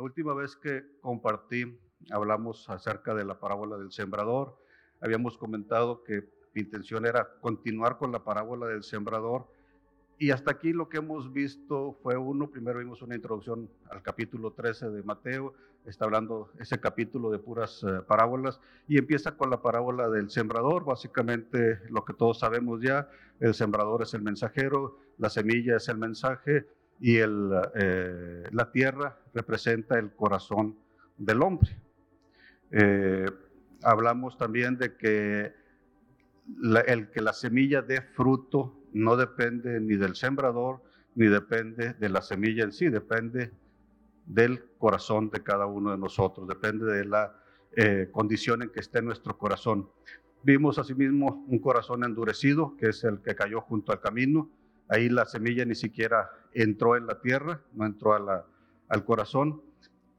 La última vez que compartí, hablamos acerca de la parábola del sembrador. Habíamos comentado que mi intención era continuar con la parábola del sembrador. Y hasta aquí lo que hemos visto fue uno, primero vimos una introducción al capítulo 13 de Mateo, está hablando ese capítulo de puras eh, parábolas y empieza con la parábola del sembrador, básicamente lo que todos sabemos ya, el sembrador es el mensajero, la semilla es el mensaje y eh, la tierra representa el corazón del hombre. Eh, hablamos también de que el que la semilla dé fruto no depende ni del sembrador, ni depende de la semilla en sí, depende del corazón de cada uno de nosotros, depende de la eh, condición en que esté nuestro corazón. Vimos asimismo un corazón endurecido, que es el que cayó junto al camino. Ahí la semilla ni siquiera entró en la tierra, no entró al corazón.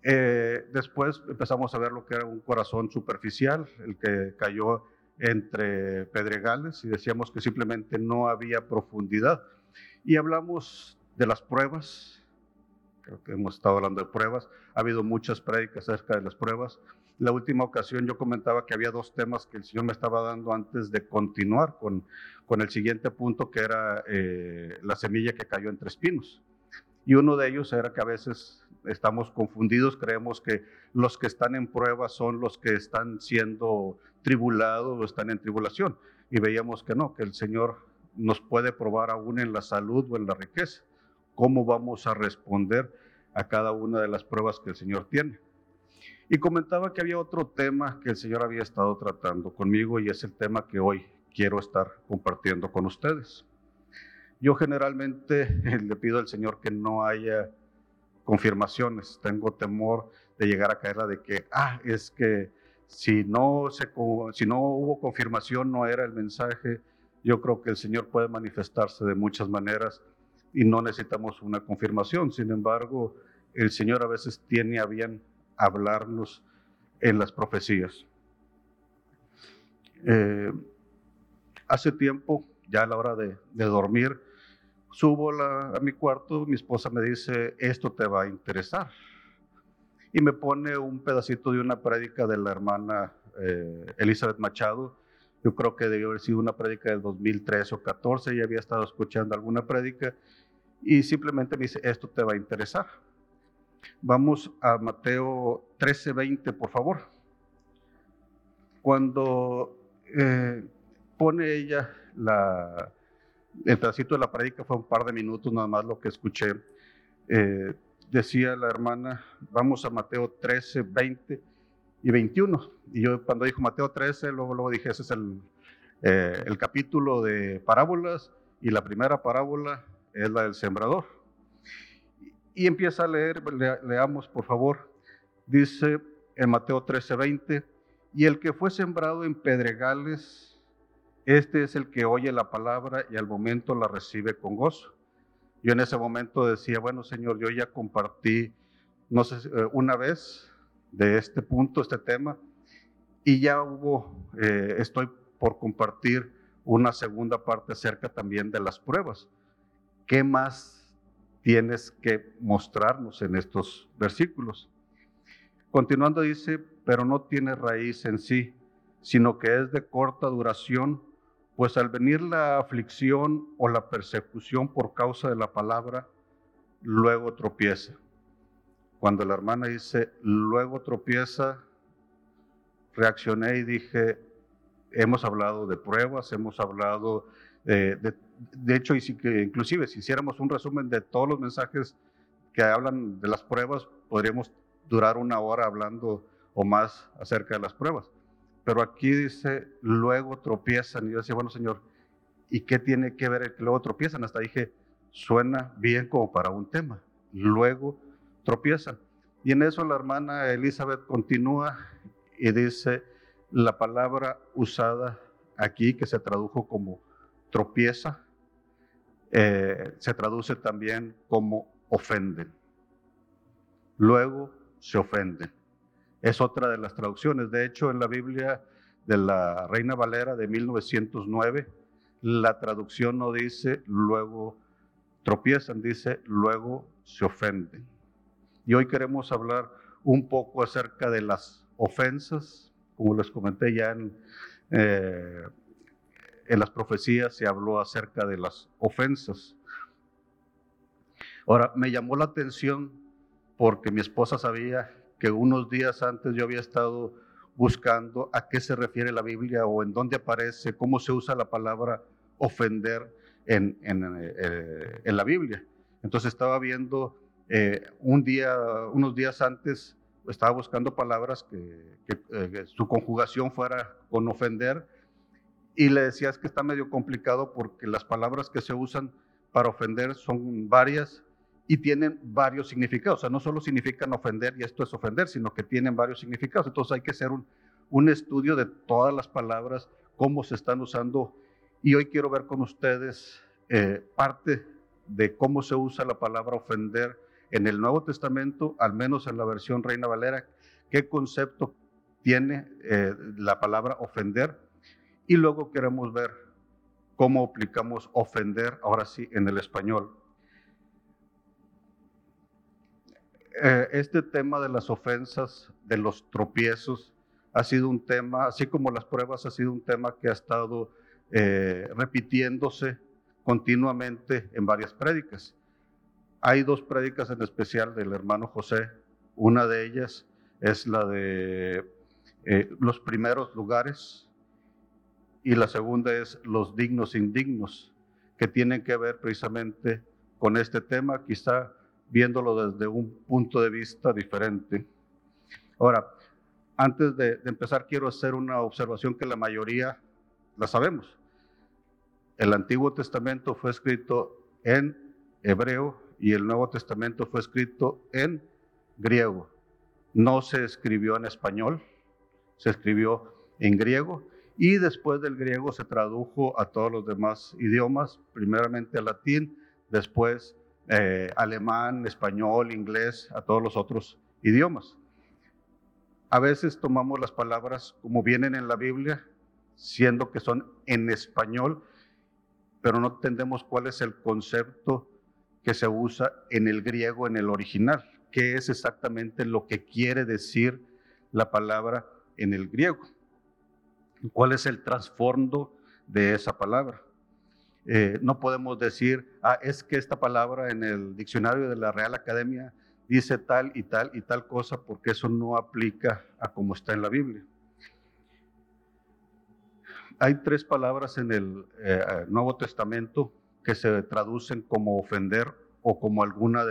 Eh, después empezamos a ver lo que era un corazón superficial, el que cayó entre pedregales y decíamos que simplemente no había profundidad. Y hablamos de las pruebas, creo que hemos estado hablando de pruebas, ha habido muchas prédicas acerca de las pruebas. La última ocasión yo comentaba que había dos temas que el Señor me estaba dando antes de continuar con, con el siguiente punto, que era eh, la semilla que cayó entre espinos. Y uno de ellos era que a veces estamos confundidos, creemos que los que están en prueba son los que están siendo tribulados o están en tribulación. Y veíamos que no, que el Señor nos puede probar aún en la salud o en la riqueza. ¿Cómo vamos a responder a cada una de las pruebas que el Señor tiene? Y comentaba que había otro tema que el Señor había estado tratando conmigo y es el tema que hoy quiero estar compartiendo con ustedes. Yo generalmente le pido al Señor que no haya confirmaciones. Tengo temor de llegar a caerla de que, ah, es que si no, se, si no hubo confirmación, no era el mensaje. Yo creo que el Señor puede manifestarse de muchas maneras y no necesitamos una confirmación. Sin embargo, el Señor a veces tiene a bien hablarnos en las profecías. Eh, hace tiempo, ya a la hora de, de dormir, Subo a mi cuarto, mi esposa me dice, esto te va a interesar. Y me pone un pedacito de una prédica de la hermana eh, Elizabeth Machado. Yo creo que debió haber sido una prédica del 2013 o 14, ya había estado escuchando alguna prédica y simplemente me dice, esto te va a interesar. Vamos a Mateo 13:20, por favor. Cuando eh, pone ella la, el pedacito de la prédica fue un par de minutos nada más lo que escuché. Eh, decía la hermana, vamos a Mateo 13, 20 y 21. Y yo cuando dijo Mateo 13, luego, luego dije, ese es eh, el capítulo de parábolas y la primera parábola es la del sembrador. Y empieza a leer, leamos por favor, dice en Mateo 13, 20, y el que fue sembrado en pedregales, este es el que oye la palabra y al momento la recibe con gozo. Yo en ese momento decía, bueno Señor, yo ya compartí, no sé, eh, una vez de este punto, este tema, y ya hubo, eh, estoy por compartir una segunda parte acerca también de las pruebas. ¿Qué más tienes que mostrarnos en estos versículos? Continuando dice, pero no tiene raíz en sí, sino que es de corta duración pues al venir la aflicción o la persecución por causa de la palabra, luego tropieza. Cuando la hermana dice, luego tropieza, reaccioné y dije, hemos hablado de pruebas, hemos hablado de, de, hecho, inclusive si hiciéramos un resumen de todos los mensajes que hablan de las pruebas, podríamos durar una hora hablando o más acerca de las pruebas. Pero aquí dice, luego tropiezan. Y yo decía, bueno, Señor, ¿y qué tiene que ver el que luego tropiezan? Hasta dije, suena bien como para un tema. Luego tropiezan. Y en eso la hermana Elizabeth continúa y dice la palabra usada aquí, que se tradujo como tropieza, eh, se traduce también como ofenden. Luego se ofenden es otra de las traducciones. De hecho, en la Biblia de la Reina Valera de 1909, la traducción no dice luego tropiezan, dice luego se ofenden. Y hoy queremos hablar un poco acerca de las ofensas, como les comenté ya en, eh, en las profecías se habló acerca de las ofensas. Ahora, me llamó la atención porque mi esposa sabía que unos días antes yo había estado buscando a qué se refiere la Biblia o en dónde aparece, cómo se usa la palabra ofender en, en, eh, en la Biblia. Entonces estaba viendo eh, un día, unos días antes, estaba buscando palabras que, eh, que, su conjugación fuera con ofender y le decía es que está medio complicado porque las palabras que se usan para ofender son varias y tienen varios significados. O sea, no solo significan ofender y esto es ofender, sino que tienen varios significados. Entonces hay que hacer un, un estudio de todas las palabras, cómo se están usando. Y hoy quiero ver con ustedes eh, parte de cómo se usa la palabra ofender en el Nuevo Testamento, al menos en la versión Reina Valera, qué concepto tiene eh, la palabra ofender. Y luego queremos ver cómo aplicamos ofender, ahora sí, en el español. Eh, este tema de las ofensas, de los tropiezos, ha sido un tema, así como las pruebas, ha sido un tema que ha estado eh, repitiéndose continuamente en varias prédicas. Hay dos prédicas en especial del hermano José. Una de ellas es la de eh, los primeros lugares y la segunda es los dignos indignos, que tienen que ver precisamente con este tema, quizá viéndolo desde un punto de vista diferente. Ahora, antes de, empezar, quiero hacer una observación que la mayoría la sabemos. El Antiguo Testamento fue escrito en hebreo y el Nuevo Testamento fue escrito en griego. No se escribió en español, se escribió en griego y después del griego se tradujo a todos los demás idiomas, primeramente al latín, después eh, alemán, español, inglés, a todos los otros idiomas. A veces tomamos las palabras como vienen en la Biblia, siendo que son en español, pero no entendemos cuál es el concepto que se usa en el griego, en el original, qué es exactamente lo que quiere decir la palabra en el griego, cuál es el trasfondo de esa palabra. Eh, no podemos decir, ah, es que esta palabra en el diccionario de la Real Academia dice tal y tal y tal cosa, porque eso no aplica a como está en la Biblia. Hay tres palabras en el eh, Nuevo Testamento que se traducen como ofender o como alguna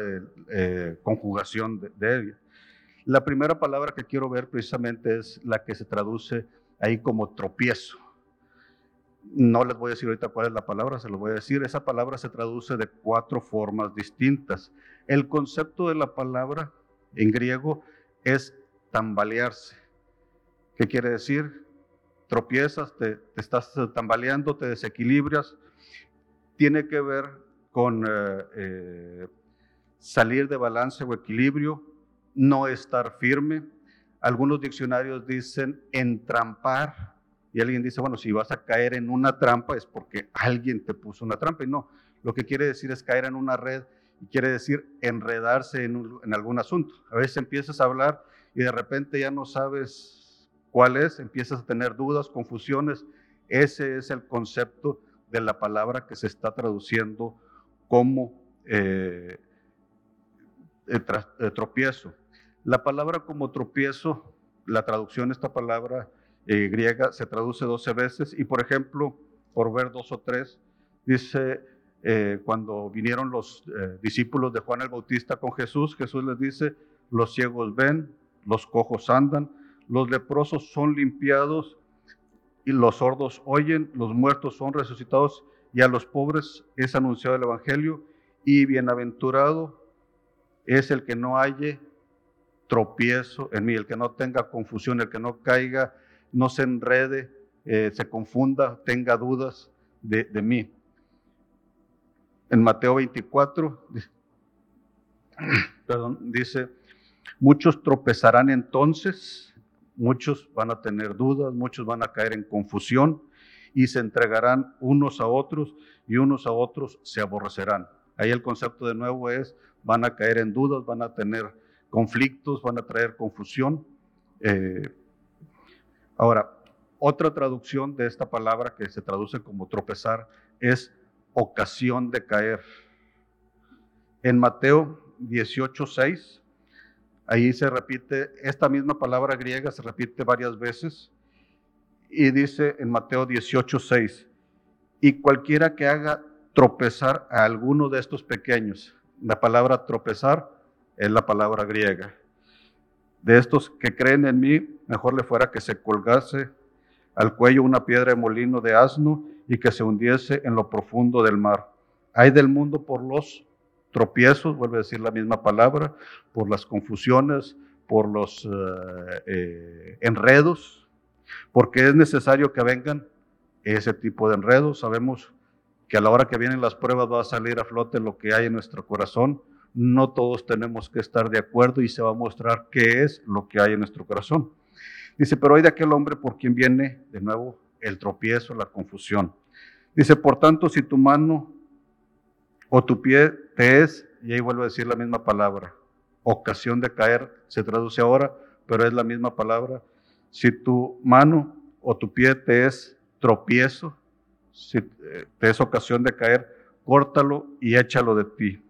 eh, conjugación de, de. La primera palabra que quiero ver precisamente es la que se traduce ahí como tropiezo. No les voy a decir ahorita cuál es la palabra, se lo voy a decir. Esa palabra se traduce de cuatro formas distintas. El concepto de la palabra en griego es tambalearse. ¿Qué quiere decir? Tropiezas, te, estás tambaleando, te desequilibras. Tiene que ver con eh, eh, salir de balance o equilibrio, no estar firme. Algunos diccionarios dicen entrampar, y alguien dice, bueno, si vas a caer en una trampa es porque alguien te puso una trampa. Y no, lo que quiere decir es caer en una red y quiere decir enredarse en, algún asunto. A veces empiezas a hablar y de repente ya no sabes cuál es, empiezas a tener dudas, confusiones. Ese es el concepto de la palabra que se está traduciendo como eh, tropiezo. La palabra como tropiezo, la traducción de esta palabra eh, griega se traduce 12 veces. Y por ejemplo, por ver dos o tres, dice eh, cuando vinieron los eh, discípulos de Juan el Bautista con Jesús, Jesús les dice, los ciegos ven, los cojos andan, los leprosos son limpiados y los sordos oyen, los muertos son resucitados y a los pobres es anunciado el Evangelio. Y bienaventurado es el que no halle tropiezo en mí, el que no tenga confusión, el que no caiga no se enrede, eh, se confunda, tenga dudas de, de, mí. En Mateo 24, perdón, dice, muchos tropezarán entonces, muchos van a tener dudas, muchos van a caer en confusión y se entregarán unos a otros y unos a otros se aborrecerán. Ahí el concepto de nuevo es, van a caer en dudas, van a tener conflictos, van a traer confusión. Eh, ahora, otra traducción de esta palabra que se traduce como tropezar es ocasión de caer. En Mateo 18:6, ahí se repite, esta misma palabra griega se repite varias veces y dice en Mateo 18:6, y cualquiera que haga tropezar a alguno de estos pequeños, la palabra tropezar es la palabra griega. De estos que creen en mí, mejor le fuera que se colgase al cuello una piedra de molino de asno y que se hundiese en lo profundo del mar. Hay del mundo por los tropiezos, vuelve a decir la misma palabra, por las confusiones, por los eh, eh, enredos, porque es necesario que vengan ese tipo de enredos. Sabemos que a la hora que vienen las pruebas va a salir a flote lo que hay en nuestro corazón. No todos tenemos que estar de acuerdo y se va a mostrar qué es lo que hay en nuestro corazón. Dice, pero hay de aquel hombre por quien viene de nuevo el tropiezo, la confusión. Dice, por tanto, si tu mano o tu pie te es, y ahí vuelvo a decir la misma palabra, ocasión de caer, se traduce ahora, pero es la misma palabra. Si tu mano o tu pie te es tropiezo, si eh, te es ocasión de caer, córtalo y échalo de ti.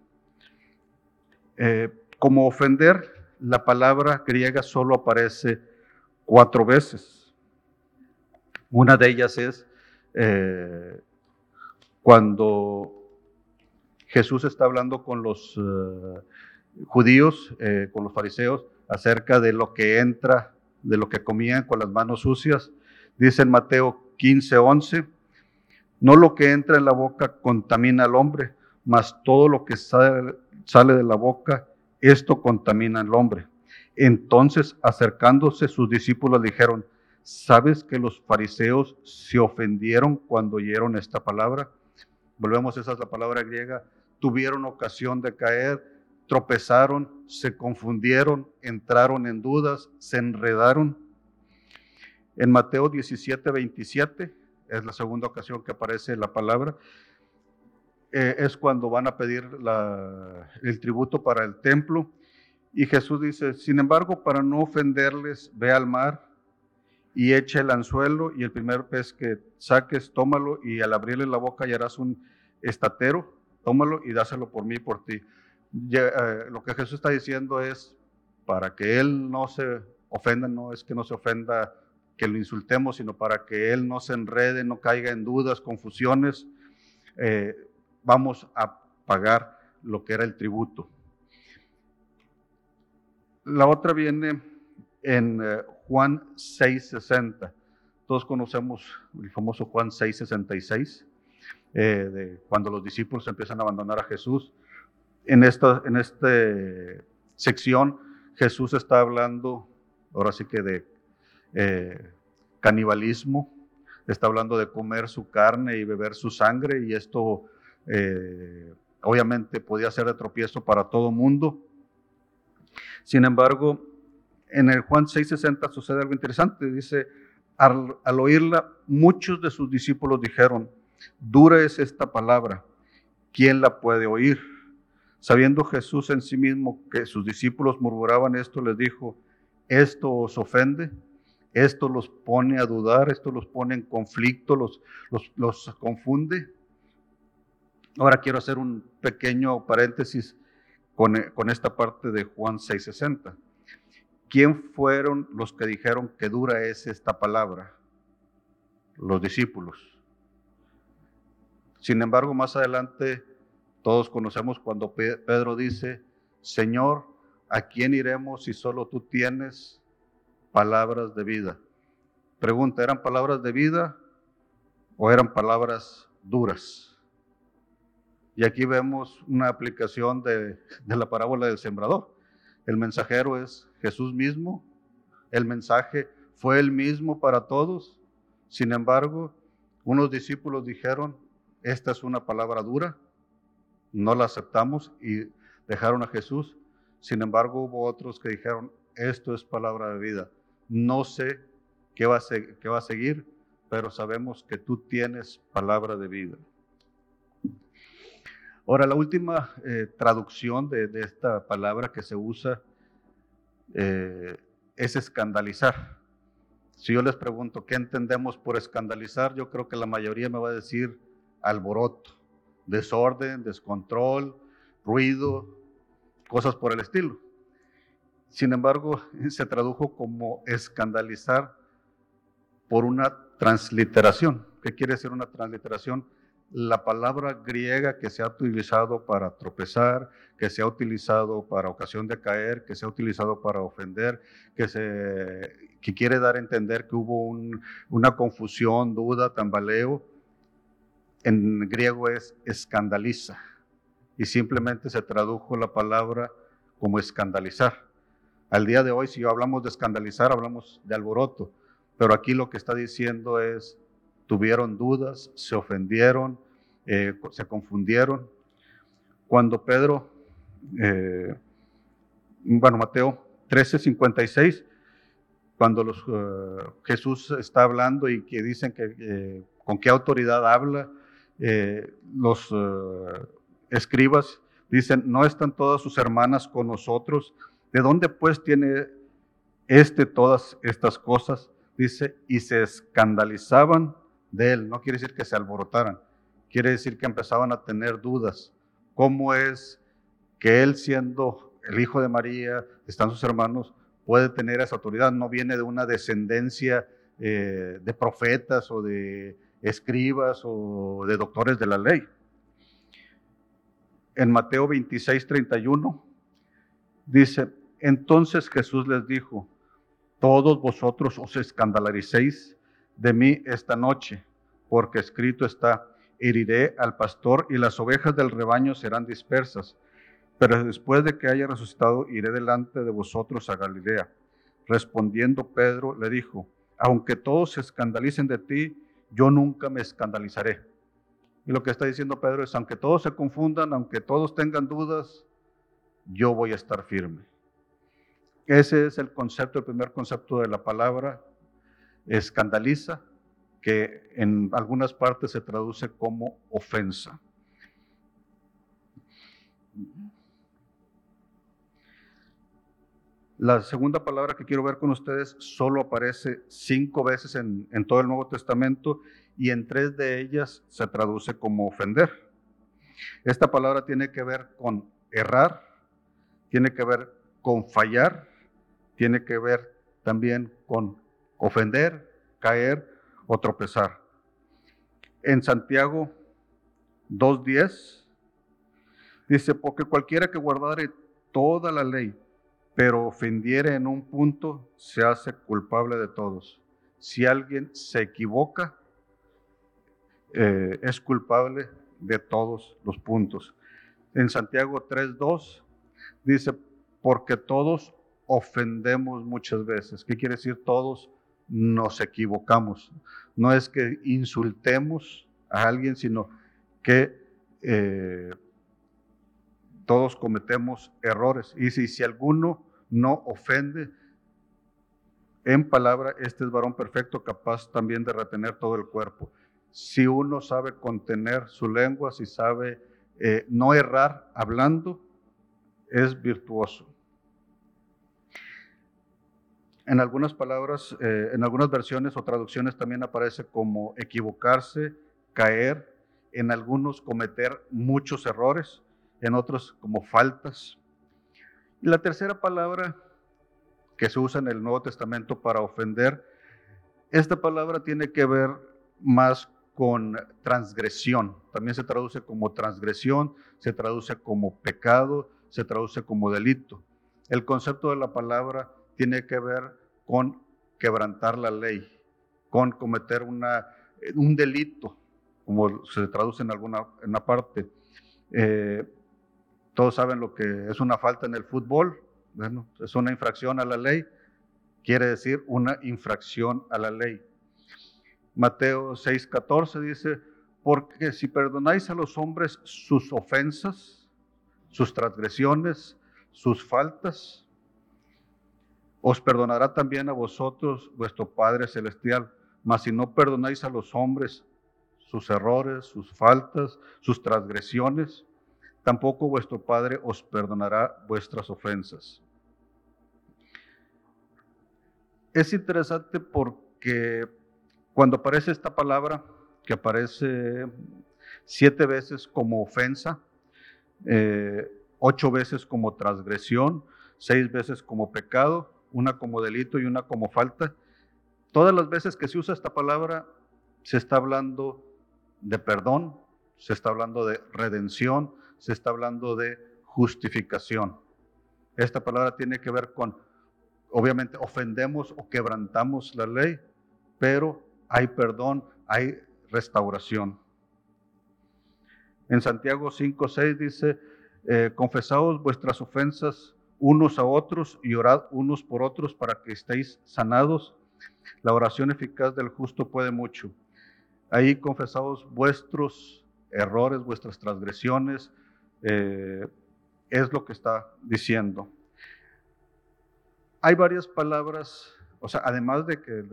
Eh, como ofender, la palabra griega solo aparece cuatro veces. Una de ellas es eh, cuando Jesús está hablando con los eh, judíos, con los fariseos, acerca de lo que entra, de lo que comían con las manos sucias. Dice en Mateo 15, 11, no lo que entra en la boca contamina al hombre, mas todo lo que sale, sale de la boca, esto contamina al hombre. Entonces, acercándose sus discípulos, dijeron, ¿sabes que los fariseos se ofendieron cuando oyeron esta palabra? Volvemos, esa es la palabra griega. Tuvieron ocasión de caer, tropezaron, se confundieron, entraron en dudas, se enredaron. En Mateo 17, 27, es la segunda ocasión que aparece la palabra, eh, es cuando van a pedir el tributo para el templo. Y Jesús dice, sin embargo, para no ofenderles, ve al mar y echa el anzuelo y el primer pez que saques, tómalo y al abrirle la boca hallarás un estatero, tómalo y dáselo por mí y por ti. Eh, lo que Jesús está diciendo es, para que Él no se ofenda, no es que no se ofenda que lo insultemos, sino para que Él no se enrede, no caiga en dudas, confusiones, eh, vamos a pagar lo que era el tributo. La otra viene en eh, Juan 6:60. Todos conocemos el famoso Juan 6:66, eh, cuando los discípulos empiezan a abandonar a Jesús. En esta, en esta sección, Jesús está hablando, ahora sí que de eh, canibalismo, está hablando de comer su carne y beber su sangre, y esto eh, obviamente podía ser de tropiezo para todo mundo. Sin embargo, en el Juan 6:60 sucede algo interesante. Dice, al, oírla, muchos de sus discípulos dijeron, dura es esta palabra, ¿quién la puede oír? Sabiendo Jesús en sí mismo que sus discípulos murmuraban esto, les dijo, ¿esto os ofende? ¿Esto los pone a dudar? ¿Esto los pone en conflicto? ¿Los, los, los confunde? Ahora quiero hacer un pequeño paréntesis con, con esta parte de Juan 6:60. ¿Quién fueron los que dijeron que dura es esta palabra? Los discípulos. Sin embargo, más adelante todos conocemos cuando Pedro dice, Señor, ¿a quién iremos si solo tú tienes palabras de vida? Pregunta, ¿eran palabras de vida o eran palabras duras? Y aquí vemos una aplicación de, la parábola del sembrador. El mensajero es Jesús mismo. El mensaje fue el mismo para todos. Sin embargo, unos discípulos dijeron, esta es una palabra dura, no la aceptamos y dejaron a Jesús. Sin embargo, hubo otros que dijeron, esto es palabra de vida. No sé qué va a seguir, pero sabemos que tú tienes palabra de vida. Ahora, la última eh, traducción de, esta palabra que se usa eh, es escandalizar. Si yo les pregunto qué entendemos por escandalizar, yo creo que la mayoría me va a decir alboroto, desorden, descontrol, ruido, cosas por el estilo. Sin embargo, se tradujo como escandalizar por una transliteración. ¿Qué quiere decir una transliteración? La palabra griega que se ha utilizado para tropezar, que se ha utilizado para ocasión de caer, que se ha utilizado para ofender, que, quiere dar a entender que hubo una confusión, duda, tambaleo, en griego es escandaliza y simplemente se tradujo la palabra como escandalizar. Al día de hoy, si hablamos de escandalizar, hablamos de alboroto, pero aquí lo que está diciendo es, tuvieron dudas, se ofendieron, eh, se confundieron. Cuando Pedro, eh, bueno, Mateo 13:56, cuando los, eh, Jesús está hablando y que dicen que con qué autoridad habla, los escribas dicen, ¿no están todas sus hermanas con nosotros? ¿De dónde pues tiene este todas estas cosas? Dice, y se escandalizaban de él. No quiere decir que se alborotaran, quiere decir que empezaban a tener dudas. ¿Cómo es que él siendo el hijo de María, están sus hermanos, puede tener esa autoridad? No viene de una descendencia eh, de profetas o de escribas o de doctores de la ley en Mateo 26, 31, dice, entonces Jesús les dijo, todos vosotros os escandalicéis de mí esta noche, porque escrito está, heriré al pastor y las ovejas del rebaño serán dispersas. Pero después de que haya resucitado, iré delante de vosotros a Galilea. Respondiendo Pedro, le dijo, aunque todos se escandalicen de ti, yo nunca me escandalizaré. Y lo que está diciendo Pedro es, aunque todos se confundan, aunque todos tengan dudas, yo voy a estar firme. Ese es el concepto, el primer concepto de la palabra, escandaliza, que en algunas partes se traduce como ofensa. La segunda palabra que quiero ver con ustedes solo aparece cinco veces en, en todo el Nuevo Testamento y en tres de ellas se traduce como ofender. Esta palabra tiene que ver con errar, tiene que ver con fallar, tiene que ver también con ofender, caer o tropezar. En Santiago 2.10 dice, porque cualquiera que guardare toda la ley, pero ofendiere en un punto, se hace culpable de todos. Si alguien se equivoca, eh, es culpable de todos los puntos. En Santiago 3.2 dice, porque todos ofendemos muchas veces. ¿Qué quiere decir todos? Nos equivocamos. No es que insultemos a alguien, sino que eh, todos cometemos errores. Y si, alguno no ofende en palabra, este es varón perfecto, capaz también de retener todo el cuerpo si uno sabe contener su lengua, si sabe eh, no errar hablando, es virtuoso. En algunas palabras, eh, en algunas versiones o traducciones también aparece como equivocarse, caer, en algunos cometer muchos errores, en otros como faltas. Y la tercera palabra que se usa en el Nuevo Testamento para ofender, esta palabra tiene que ver más con transgresión. También se traduce como transgresión, se traduce como pecado, se traduce como delito. El concepto de la palabra tiene que ver con quebrantar la ley, con cometer un delito, como se traduce en alguna una parte. Eh, todos saben lo que es una falta en el fútbol, bueno, es una infracción a la ley, quiere decir una infracción a la ley. Mateo 6:14 dice, porque si perdonáis a los hombres sus ofensas, sus transgresiones, sus faltas, os perdonará también a vosotros vuestro Padre Celestial. Mas si no perdonáis a los hombres sus errores, sus faltas, sus transgresiones, tampoco vuestro Padre os perdonará vuestras ofensas. es interesante porque cuando aparece esta palabra, que aparece siete veces como ofensa, eh, ocho veces como transgresión, seis veces como pecado, una como delito y una como falta, todas las veces que se usa esta palabra se está hablando de perdón, se está hablando de redención, se está hablando de justificación. Esta palabra tiene que ver con, obviamente, ofendemos o quebrantamos la ley, pero hay perdón, hay restauración. En Santiago 5, 6 dice, eh, confesaos vuestras ofensas unos a otros y orad unos por otros para que estéis sanados. La oración eficaz del justo puede mucho. Ahí confesaos vuestros errores, vuestras transgresiones, eh, es lo que está diciendo. Hay varias palabras, o sea, además de que,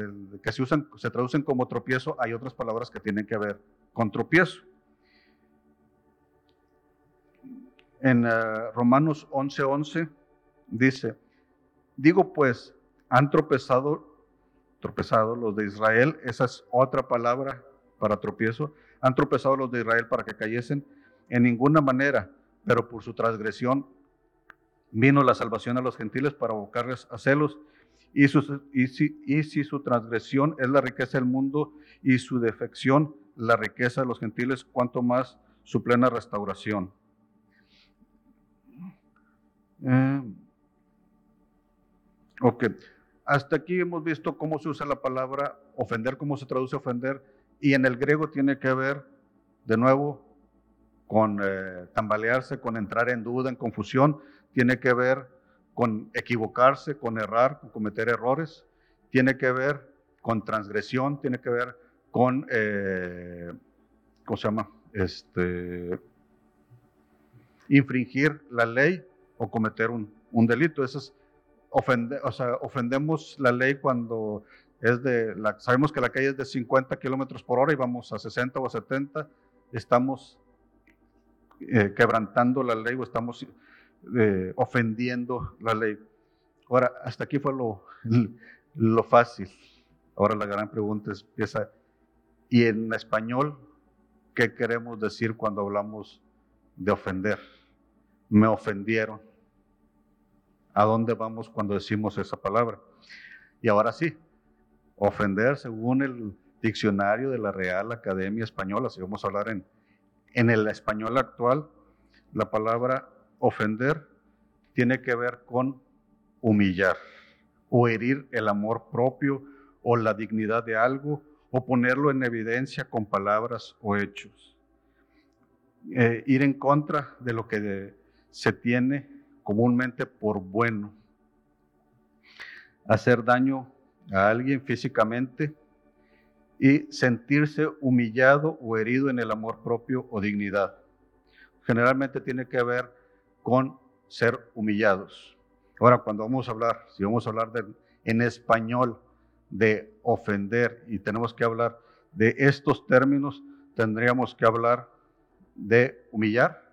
que se, usan, se traducen como tropiezo, hay otras palabras que tienen que ver con tropiezo. En uh, Romanos 11:11 11, dice, digo pues, han tropezado, tropezado los de Israel, esa es otra palabra para tropiezo, han tropezado los de Israel para que cayesen en ninguna manera, pero por su transgresión vino la salvación a los gentiles para abocarles a celos. Y, si su transgresión es la riqueza del mundo y su defección la riqueza de los gentiles, cuanto más su plena restauración. Eh, ok, hasta aquí hemos visto cómo se usa la palabra ofender, cómo se traduce ofender, y en el griego tiene que ver, de nuevo, con eh, tambalearse, con entrar en duda, en confusión, tiene que ver con equivocarse, con errar, con cometer errores, tiene que ver con transgresión, tiene que ver con, eh, ¿cómo se llama? Este, infringir la ley o cometer un, delito. Eso es ofender, o sea, ofendemos la ley cuando es de, la, sabemos que la calle es de 50 kilómetros por hora y vamos a 60 o a 70, estamos eh, quebrantando la ley o estamos eh, ofendiendo la ley. Ahora, hasta aquí fue lo, lo fácil. Ahora la gran pregunta es, empieza, ¿y en español qué queremos decir cuando hablamos de ofender? Me ofendieron. ¿A dónde vamos cuando decimos esa palabra? Y ahora sí, ofender según el diccionario de la Real Academia Española, si vamos a hablar en, en el español actual, la palabra ofender tiene que ver con humillar o herir el amor propio o la dignidad de algo o ponerlo en evidencia con palabras o hechos. Eh, ir en contra de lo que se tiene comúnmente por bueno. Hacer daño a alguien físicamente y sentirse humillado o herido en el amor propio o dignidad. Generalmente tiene que ver con ser humillados. Ahora, cuando vamos a hablar, si vamos a hablar en español de ofender y tenemos que hablar de estos términos, tendríamos que hablar de humillar.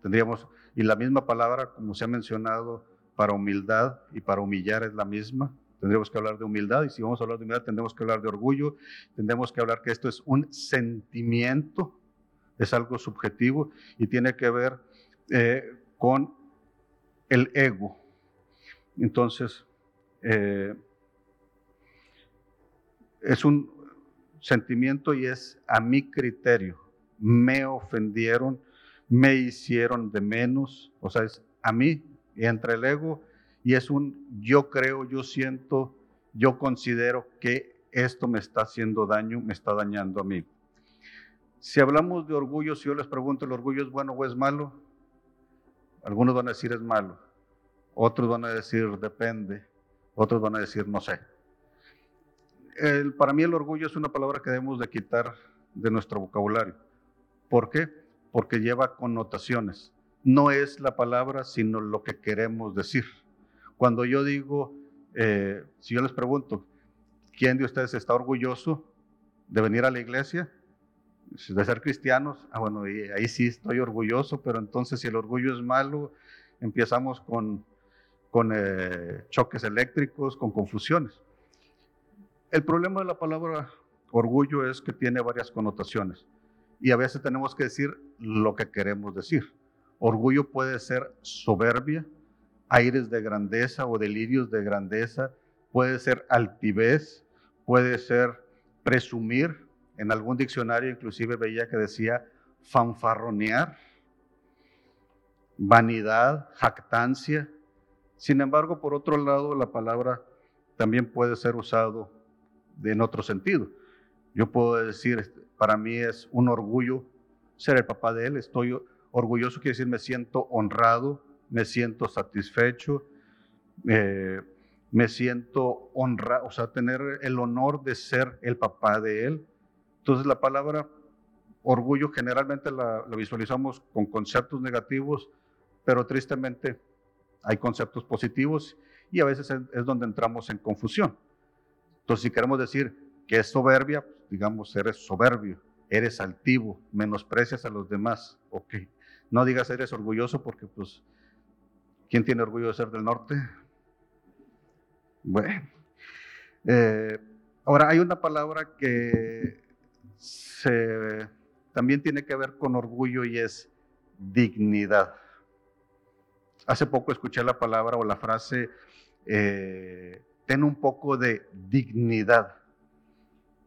Tendríamos, y la misma palabra, como se ha mencionado, para humildad y para humillar es la misma tendremos que hablar de humildad y si vamos a hablar de humildad tendremos que hablar de orgullo, tendremos que hablar que esto es un sentimiento, es algo subjetivo y tiene que ver eh, con el ego. Entonces, eh, es un sentimiento y es a mi criterio. Me ofendieron, me hicieron de menos, o sea, es a mí, entre el ego y es un yo creo, yo siento, yo considero que esto me está haciendo daño, me está dañando a mí. Si hablamos de orgullo, si yo les pregunto, ¿el orgullo es bueno o es malo? Algunos van a decir es malo, otros van a decir depende, otros van a decir no sé. para mí el orgullo es una palabra que debemos de quitar de nuestro vocabulario. ¿Por qué? Porque lleva connotaciones. No es la palabra, sino lo que queremos decir. Cuando yo digo, eh, si yo les pregunto, ¿quién de ustedes está orgulloso de venir a la iglesia? De ser cristianos, ah, bueno, ahí sí estoy orgulloso, pero entonces si el orgullo es malo, empezamos con, con eh, choques eléctricos, con confusiones. El problema de la palabra orgullo es que tiene varias connotaciones y a veces tenemos que decir lo que queremos decir. Orgullo puede ser soberbia, aires de grandeza o delirios de grandeza, puede ser altivez, puede ser presumir. En algún diccionario inclusive veía que decía fanfarronear, vanidad, jactancia. Sin embargo, por otro lado, la palabra también puede ser usado en otro sentido. Yo puedo decir, para mí es un orgullo ser el papá de él, estoy orgulloso, quiere decir me siento honrado, me siento satisfecho, eh, me siento honrado, o sea, tener el honor de ser el papá de él. Entonces la palabra orgullo generalmente la, visualizamos con conceptos negativos, pero tristemente hay conceptos positivos y a veces es, donde entramos en confusión. Entonces, si queremos decir que es soberbia, digamos, eres soberbio, eres altivo, menosprecias a los demás, ok. No digas eres orgulloso porque, pues, ¿quién tiene orgullo de ser del norte? Bueno. Eh, ahora, hay una palabra que también tiene que ver con orgullo y es dignidad. Hace poco escuché la palabra o la frase, eh, ten un poco de dignidad.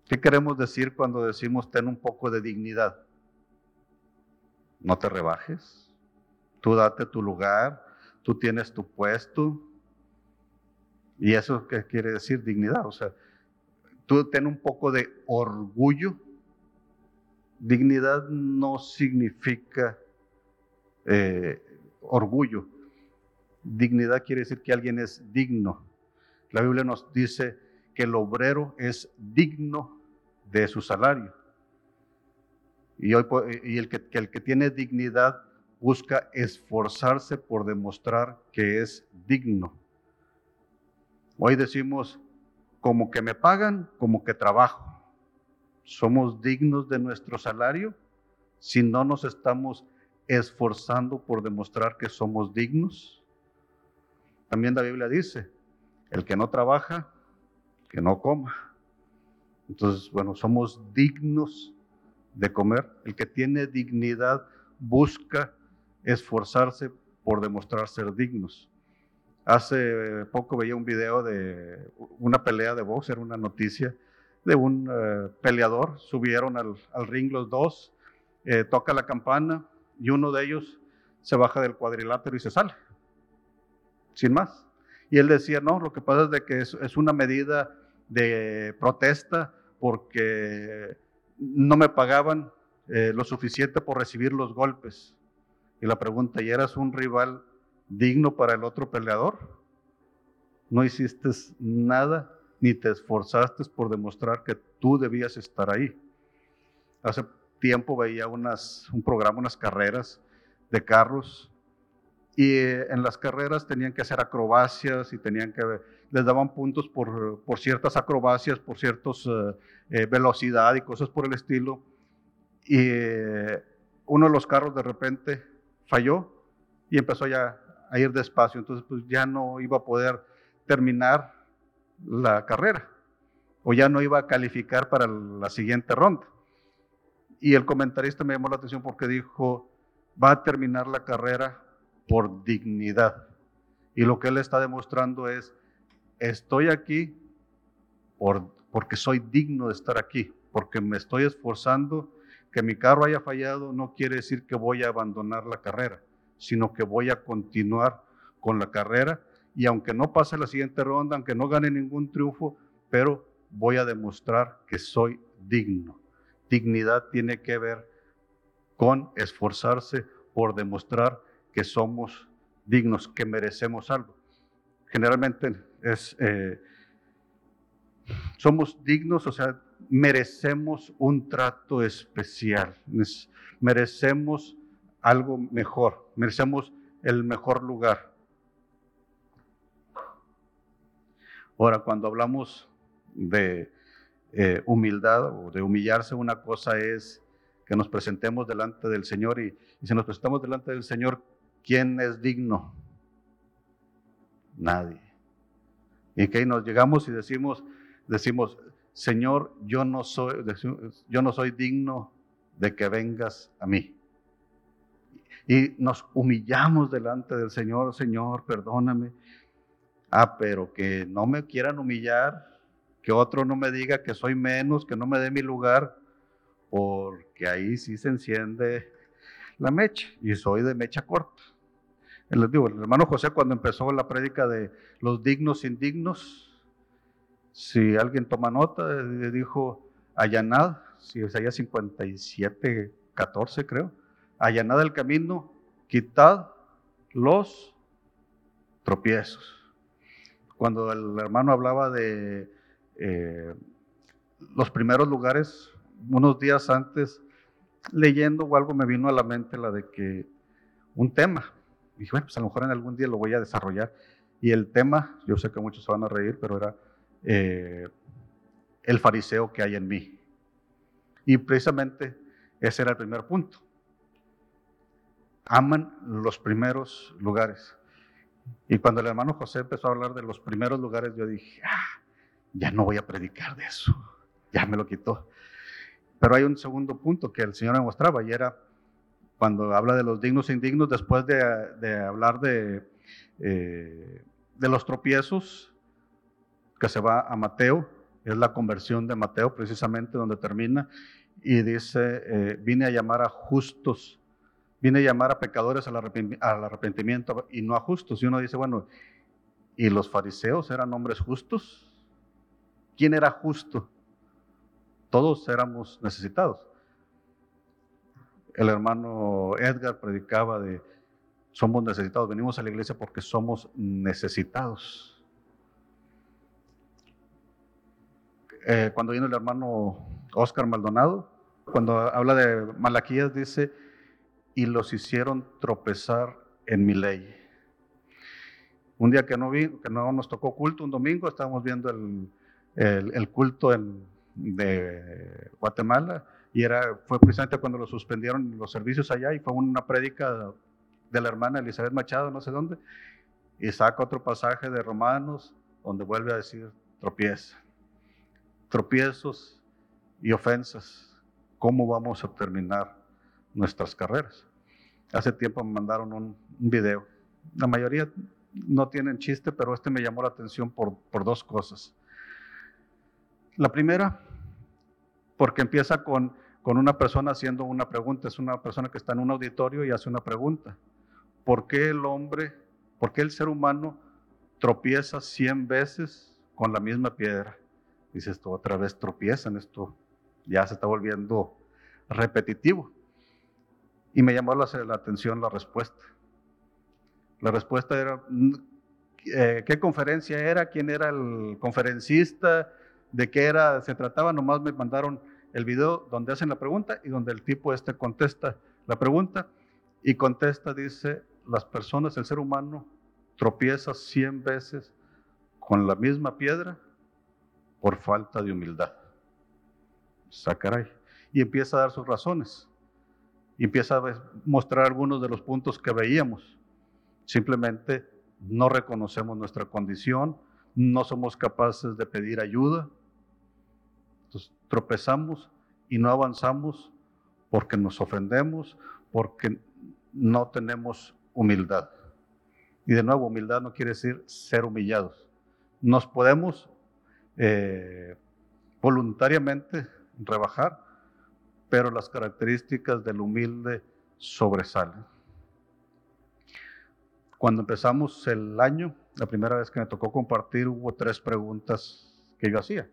¿Qué queremos decir cuando decimos ten un poco de dignidad? No te rebajes, tú date tu lugar, tú tienes tu puesto. ¿Y eso qué quiere decir? Dignidad. O sea, tú ten un poco de orgullo Dignidad no significa eh, orgullo. Dignidad quiere decir que alguien es digno. La Biblia nos dice que el obrero es digno de su salario. Y, hoy, y el, que, el que tiene dignidad busca esforzarse por demostrar que es digno. Hoy decimos, como que me pagan, como que trabajo. ¿Somos dignos de nuestro salario si no nos estamos esforzando por demostrar que somos dignos? También la Biblia dice, el que no trabaja, que no coma. Entonces, bueno, somos dignos de comer. El que tiene dignidad busca esforzarse por demostrar ser dignos. Hace poco veía un video de una pelea de box, era una noticia, de un eh, peleador. Subieron al, ring los dos, eh, toca la campana y uno de ellos se baja del cuadrilátero y se sale, sin más. Y él decía, no, lo que pasa es que es, una medida de protesta porque no me pagaban eh, lo suficiente por recibir los golpes. Y la pregunta, ¿y eras un rival digno para el otro peleador? No hiciste nada ni te esforzaste por demostrar que tú debías estar ahí. Hace tiempo veía un programa, unas carreras de carros y eh, en las carreras tenían que hacer acrobacias y tenían que, les daban puntos por, por ciertas acrobacias, por ciertas eh, eh, velocidad y cosas por el estilo. Y uno de los carros de repente falló y empezó ya a ir despacio, entonces pues ya no iba a poder terminar la carrera o ya no iba a calificar para la siguiente ronda. Y el comentarista me llamó la atención porque dijo, va a terminar la carrera por dignidad. Y lo que él está demostrando es, estoy aquí por, porque soy digno de estar aquí, porque me estoy esforzando. Que mi carro haya fallado no quiere decir que voy a abandonar la carrera, sino que voy a continuar con la carrera y aunque no pase la siguiente ronda, aunque no gane ningún triunfo, pero voy a demostrar que soy digno. Dignidad tiene que ver con esforzarse por demostrar que somos dignos, que merecemos algo. Generalmente es, eh, somos dignos, o sea, merecemos un trato especial, merecemos algo mejor, merecemos el mejor lugar. Ahora, cuando hablamos de eh, humildad o de humillarse, una cosa es que nos presentemos delante del Señor y, si nos presentamos delante del Señor, ¿quién es digno? nadie. Y que nos llegamos y decimos, decimos, Señor, yo no soy, yo no soy digno de que vengas a mí. Y nos humillamos delante del Señor, Señor, perdóname. Ah, pero que no me quieran humillar, que otro no me diga que soy menos, que no me dé mi lugar, porque ahí sí se enciende la mecha y soy de mecha corta. El, digo, el hermano José cuando empezó la prédica de los dignos indignos, si alguien toma nota, le dijo, allanad, si es allá 57, 14 creo, allanad el camino, quitad los tropiezos. Cuando el hermano hablaba de eh, los primeros lugares, unos días antes, leyendo o algo me vino a la mente la de que un tema, dije, bueno, pues a lo mejor en algún día lo voy a desarrollar. Y el tema, yo sé que muchos se van a reír, pero era eh, el fariseo que hay en mí. Y precisamente ese era el primer punto. Aman los primeros lugares. Y cuando el hermano José empezó a hablar de los primeros lugares, yo dije, ah, ya no voy a predicar de eso, ya me lo quitó. Pero hay un segundo punto que el Señor me mostraba y era cuando habla de los dignos e indignos, después de, hablar de, eh, de los tropiezos, que se va a Mateo, es la conversión de Mateo precisamente donde termina, y dice, eh, vine a llamar a justos, vine a llamar a pecadores al, arrepentimiento y no a justos. Y uno dice, bueno, ¿y los fariseos eran hombres justos? ¿Quién era justo? Todos éramos necesitados. El hermano Edgar predicaba de, somos necesitados, venimos a la iglesia porque somos necesitados. Eh, cuando viene el hermano Oscar Maldonado, cuando habla de Malaquías, dice, y los hicieron tropezar en mi ley. Un día que no, vi, que no nos tocó culto, un domingo, estábamos viendo el, el, culto de Guatemala y era, fue precisamente cuando lo suspendieron los servicios allá y fue una prédica de la hermana Elizabeth Machado, no sé dónde, y saca otro pasaje de Romanos donde vuelve a decir tropieza, tropiezos y ofensas. ¿Cómo vamos a terminar nuestras carreras? Hace tiempo me mandaron un, video. La mayoría no tienen chiste, pero este me llamó la atención por, por dos cosas. La primera, porque empieza con, con una persona haciendo una pregunta, es una persona que está en un auditorio y hace una pregunta. ¿Por qué el hombre, por qué el ser humano tropieza cien veces con la misma piedra? Dice esto, otra vez tropiezan, esto ya se está volviendo repetitivo. Y me llamó la, atención la respuesta. La respuesta era, eh, ¿qué conferencia era? ¿Quién era el conferencista? De qué era, se trataba, nomás me mandaron el video donde hacen la pregunta y donde el tipo este contesta la pregunta y contesta, dice, las personas, el ser humano tropieza cien veces con la misma piedra por falta de humildad. Sacaray. Y empieza a dar sus razones. Empieza a mostrar algunos de los puntos que veíamos. Simplemente no reconocemos nuestra condición, no somos capaces de pedir ayuda, entonces, tropezamos y no avanzamos porque nos ofendemos, porque no tenemos humildad. Y de nuevo, humildad no quiere decir ser humillados. Nos podemos eh, voluntariamente rebajar, pero las características del humilde sobresalen. Cuando empezamos el año, la primera vez que me tocó compartir, hubo tres preguntas que yo hacía.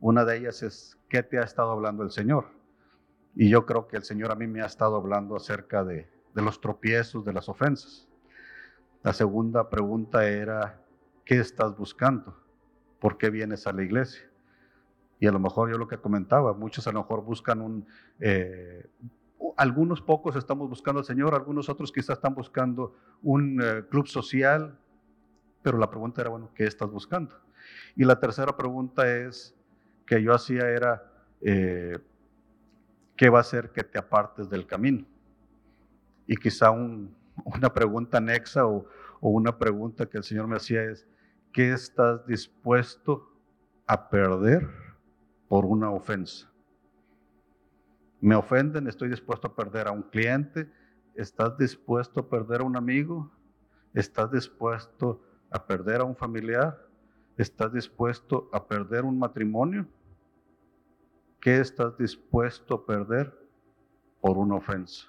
Una de ellas es, ¿qué te ha estado hablando el Señor? Y yo creo que el Señor a mí me ha estado hablando acerca de, los tropiezos, de las ofensas. La segunda pregunta era, ¿qué estás buscando? ¿Por qué vienes a la iglesia? Y a lo mejor yo lo que comentaba, muchos a lo mejor buscan un, eh, algunos pocos estamos buscando al Señor, algunos otros quizás están buscando un eh, club social, pero la pregunta era, bueno, ¿qué estás buscando? Y la tercera pregunta es, que yo hacía era, eh, ¿qué va a hacer que te apartes del camino? Y quizá una pregunta anexa o, o una pregunta que el Señor me hacía es, ¿qué estás dispuesto a perder por una ofensa? Me ofenden, estoy dispuesto a perder a un cliente, ¿estás dispuesto a perder a un amigo? ¿Estás dispuesto a perder a un familiar? ¿Estás dispuesto a perder un matrimonio? ¿Qué estás dispuesto a perder por una ofensa?